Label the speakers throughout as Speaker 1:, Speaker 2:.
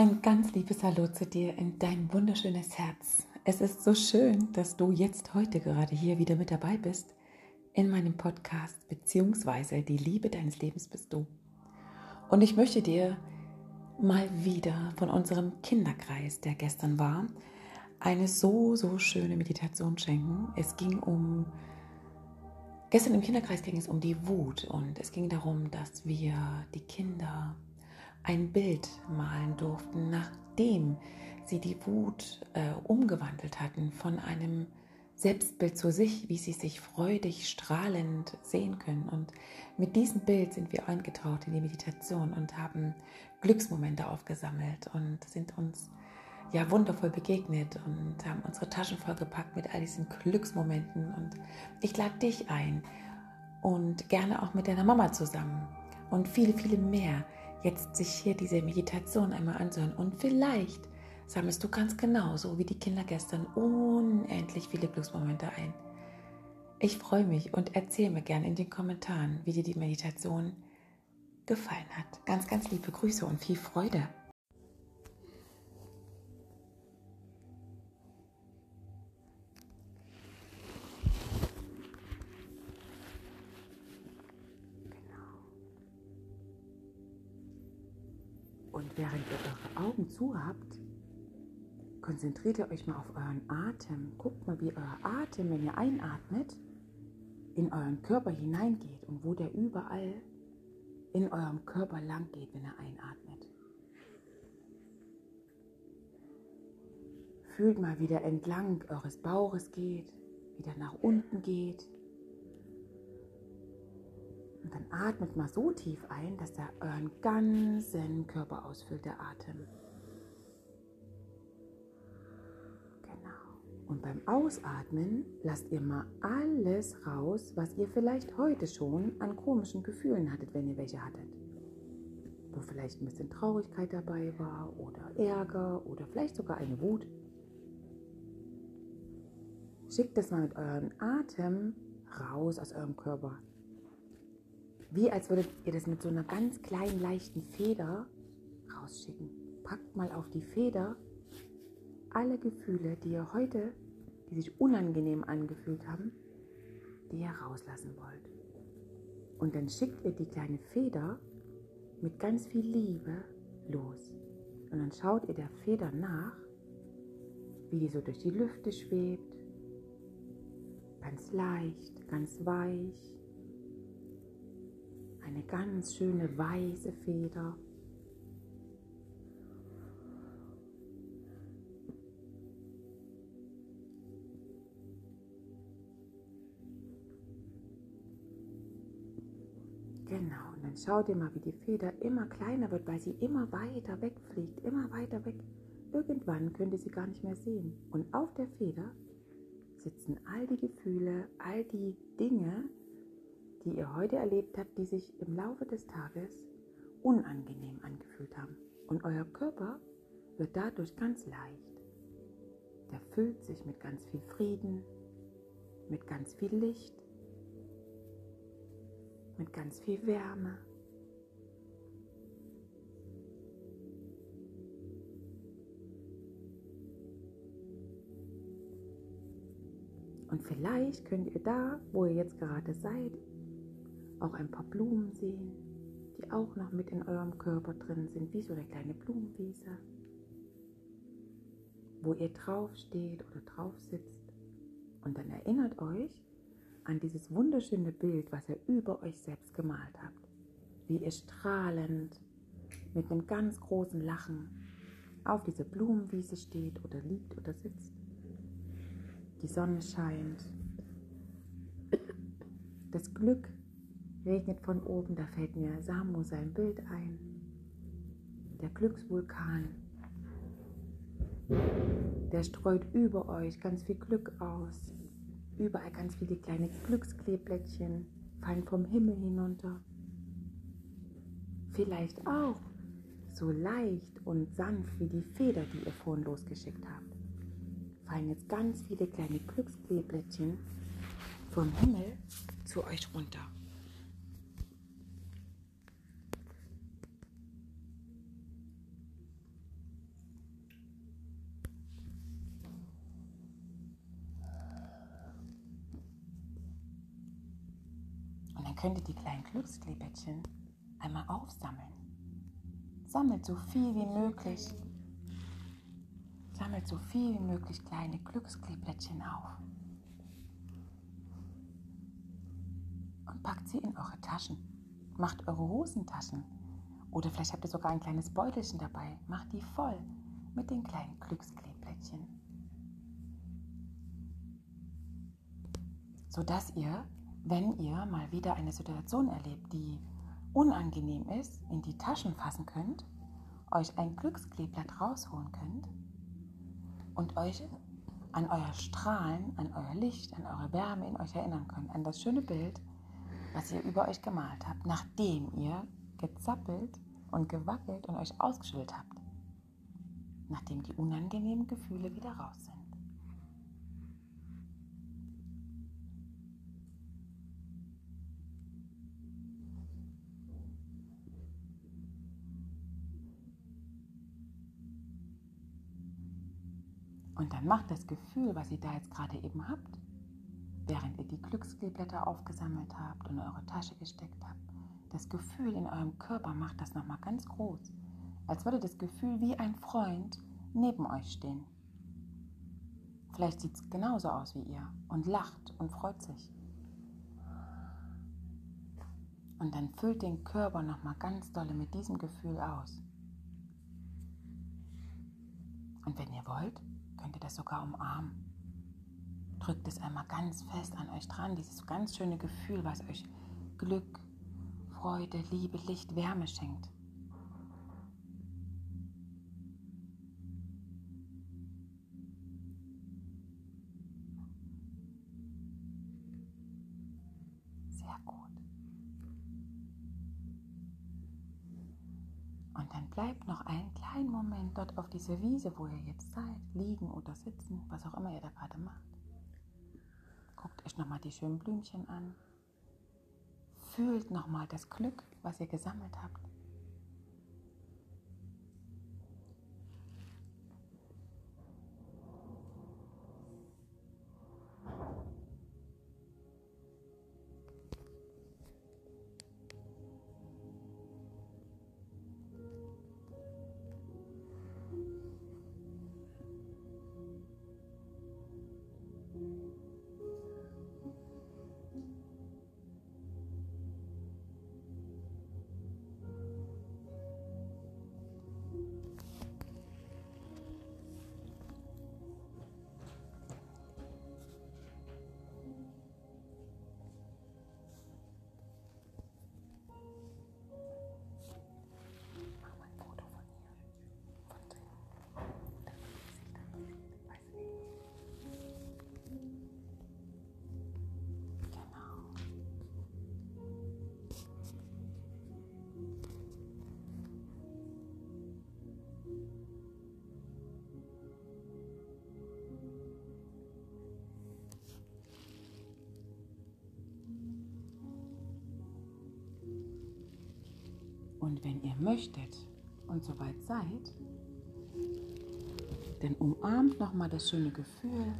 Speaker 1: Ein ganz liebes Hallo zu dir in dein wunderschönes Herz. Es ist so schön, dass du jetzt heute gerade hier wieder mit dabei bist in meinem Podcast beziehungsweise die Liebe deines Lebens bist du. Und ich möchte dir mal wieder von unserem Kinderkreis, der gestern war, eine so, so schöne Meditation schenken. Es ging um, gestern im Kinderkreis ging es um die Wut und es ging darum, dass wir die Kinder ein Bild malen durften, nachdem sie die Wut äh, umgewandelt hatten von einem Selbstbild zu sich, wie sie sich freudig, strahlend sehen können. Und mit diesem Bild sind wir eingetaucht in die Meditation und haben Glücksmomente aufgesammelt und sind uns ja wundervoll begegnet und haben unsere Taschen vollgepackt mit all diesen Glücksmomenten. Und ich lade dich ein und gerne auch mit deiner Mama zusammen und viele, viele mehr jetzt sich hier diese Meditation einmal anzuhören und vielleicht sammelst du ganz genauso wie die Kinder gestern unendlich viele Glücksmomente ein. Ich freue mich und erzähle mir gerne in den Kommentaren, wie dir die Meditation gefallen hat. Ganz, ganz liebe Grüße und viel Freude. Und während ihr eure Augen zu habt, konzentriert ihr euch mal auf euren Atem. Guckt mal, wie euer Atem, wenn ihr einatmet, in euren Körper hineingeht und wo der überall in eurem Körper lang geht, wenn er einatmet. Fühlt mal, wie der entlang eures Bauches geht, wieder nach unten geht und dann atmet mal so tief ein, dass er euren ganzen Körper ausfüllt, der Atem. Genau. Und beim Ausatmen lasst ihr mal alles raus, was ihr vielleicht heute schon an komischen Gefühlen hattet, wenn ihr welche hattet. Wo vielleicht ein bisschen Traurigkeit dabei war oder Ärger oder vielleicht sogar eine Wut. Schickt das mal mit eurem Atem raus aus eurem Körper wie als würdet ihr das mit so einer ganz kleinen, leichten Feder rausschicken. Packt mal auf die Feder alle Gefühle, die ihr heute, die sich unangenehm angefühlt haben, die ihr rauslassen wollt. Und dann schickt ihr die kleine Feder mit ganz viel Liebe los. Und dann schaut ihr der Feder nach, wie die so durch die Lüfte schwebt. Ganz leicht, ganz weich eine ganz schöne weiße Feder. Genau, und dann schaut ihr mal, wie die Feder immer kleiner wird, weil sie immer weiter wegfliegt, immer weiter weg. Irgendwann könnt ihr sie gar nicht mehr sehen. Und auf der Feder sitzen all die Gefühle, all die Dinge, die ihr heute erlebt habt, die sich im Laufe des Tages unangenehm angefühlt haben. Und euer Körper wird dadurch ganz leicht. Der füllt sich mit ganz viel Frieden, mit ganz viel Licht, mit ganz viel Wärme. Und vielleicht könnt ihr da, wo ihr jetzt gerade seid, auch ein paar Blumen sehen, die auch noch mit in eurem Körper drin sind, wie so eine kleine Blumenwiese, wo ihr drauf steht oder drauf sitzt. Und dann erinnert euch an dieses wunderschöne Bild, was ihr über euch selbst gemalt habt, wie ihr strahlend mit einem ganz großen Lachen auf dieser Blumenwiese steht oder liegt oder sitzt. Die Sonne scheint. Das Glück regnet von oben, da fällt mir Samu sein Bild ein. Der Glücksvulkan, der streut über euch ganz viel Glück aus. Überall ganz viele kleine Glückskleeblättchen fallen vom Himmel hinunter. Vielleicht auch so leicht und sanft wie die Feder, die ihr vorhin losgeschickt habt. Fallen jetzt ganz viele kleine Glückskleeblättchen vom Himmel zu euch runter. Könnt ihr die kleinen Glückskleeblättchen einmal aufsammeln. Sammelt so viel wie möglich. Sammelt so viel wie möglich kleine Glückskleeblättchen auf. Und packt sie in eure Taschen. Macht eure Hosentaschen. Oder vielleicht habt ihr sogar ein kleines Beutelchen dabei. Macht die voll mit den kleinen Glückskleeblättchen. Sodass ihr, wenn ihr mal wieder eine Situation erlebt, die unangenehm ist, in die Taschen fassen könnt, euch ein Glückskleeblatt rausholen könnt und euch an euer Strahlen, an euer Licht, an eure Wärme in euch erinnern könnt, an das schöne Bild, was ihr über euch gemalt habt, nachdem ihr gezappelt und gewackelt und euch ausgeschüttelt habt, nachdem die unangenehmen Gefühle wieder raus sind. Und dann macht das Gefühl, was ihr da jetzt gerade eben habt, während ihr die Glückskleeblätter aufgesammelt habt und in eure Tasche gesteckt habt, das Gefühl in eurem Körper macht das nochmal ganz groß. Als würde das Gefühl wie ein Freund neben euch stehen. Vielleicht sieht es genauso aus wie ihr und lacht und freut sich. Und dann füllt den Körper nochmal ganz dolle mit diesem Gefühl aus. Und wenn ihr wollt, könnt ihr das sogar umarmen. Drückt es einmal ganz fest an euch dran, dieses ganz schöne Gefühl, was euch Glück, Freude, Liebe, Licht, Wärme schenkt. Sehr gut. Bleibt noch einen kleinen Moment dort auf dieser Wiese, wo ihr jetzt seid, liegen oder sitzen, was auch immer ihr da gerade macht. Guckt euch nochmal die schönen Blümchen an. Fühlt nochmal das Glück, was ihr gesammelt habt. Und wenn ihr möchtet und soweit seid, dann umarmt nochmal das schöne Gefühl.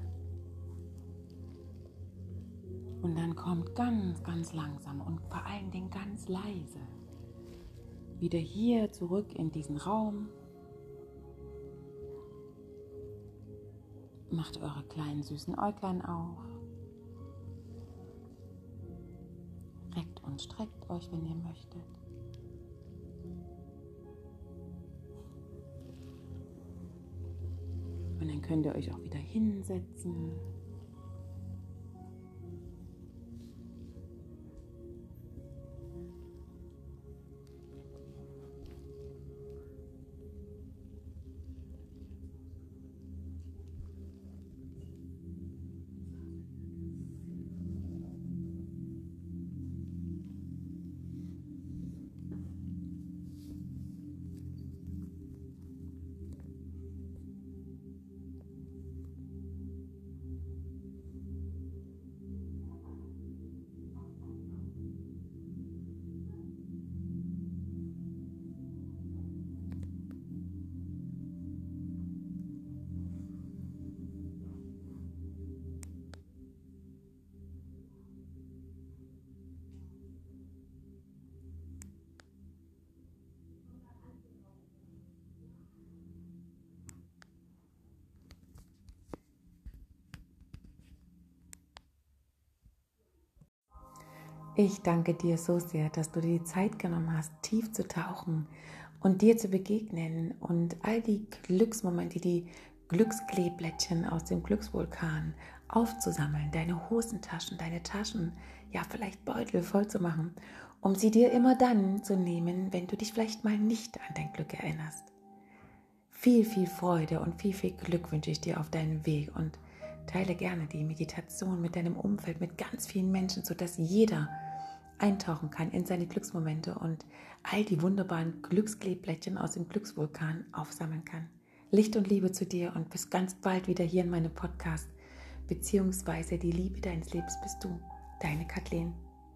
Speaker 1: Und dann kommt ganz, ganz langsam und vor allen Dingen ganz leise wieder hier zurück in diesen Raum. Macht eure kleinen süßen Äuglein auf. Reckt und streckt euch, wenn ihr möchtet. Und dann könnt ihr euch auch wieder hinsetzen. Ich danke dir so sehr, dass du dir die Zeit genommen hast, tief zu tauchen und dir zu begegnen und all die Glücksmomente, die Glückskleeblättchen aus dem Glücksvulkan aufzusammeln, deine Hosentaschen, deine Taschen, ja vielleicht Beutel voll zu machen, um sie dir immer dann zu nehmen, wenn du dich vielleicht mal nicht an dein Glück erinnerst. Viel, viel Freude und viel, viel Glück wünsche ich dir auf deinem Weg und teile gerne die Meditation mit deinem Umfeld, mit ganz vielen Menschen, sodass jeder eintauchen kann in seine Glücksmomente und all die wunderbaren Glückskleeblättchen aus dem Glücksvulkan aufsammeln kann. Licht und Liebe zu dir und bis ganz bald wieder hier in meinem Podcast, beziehungsweise die Liebe deines Lebens bist du, deine Kathleen.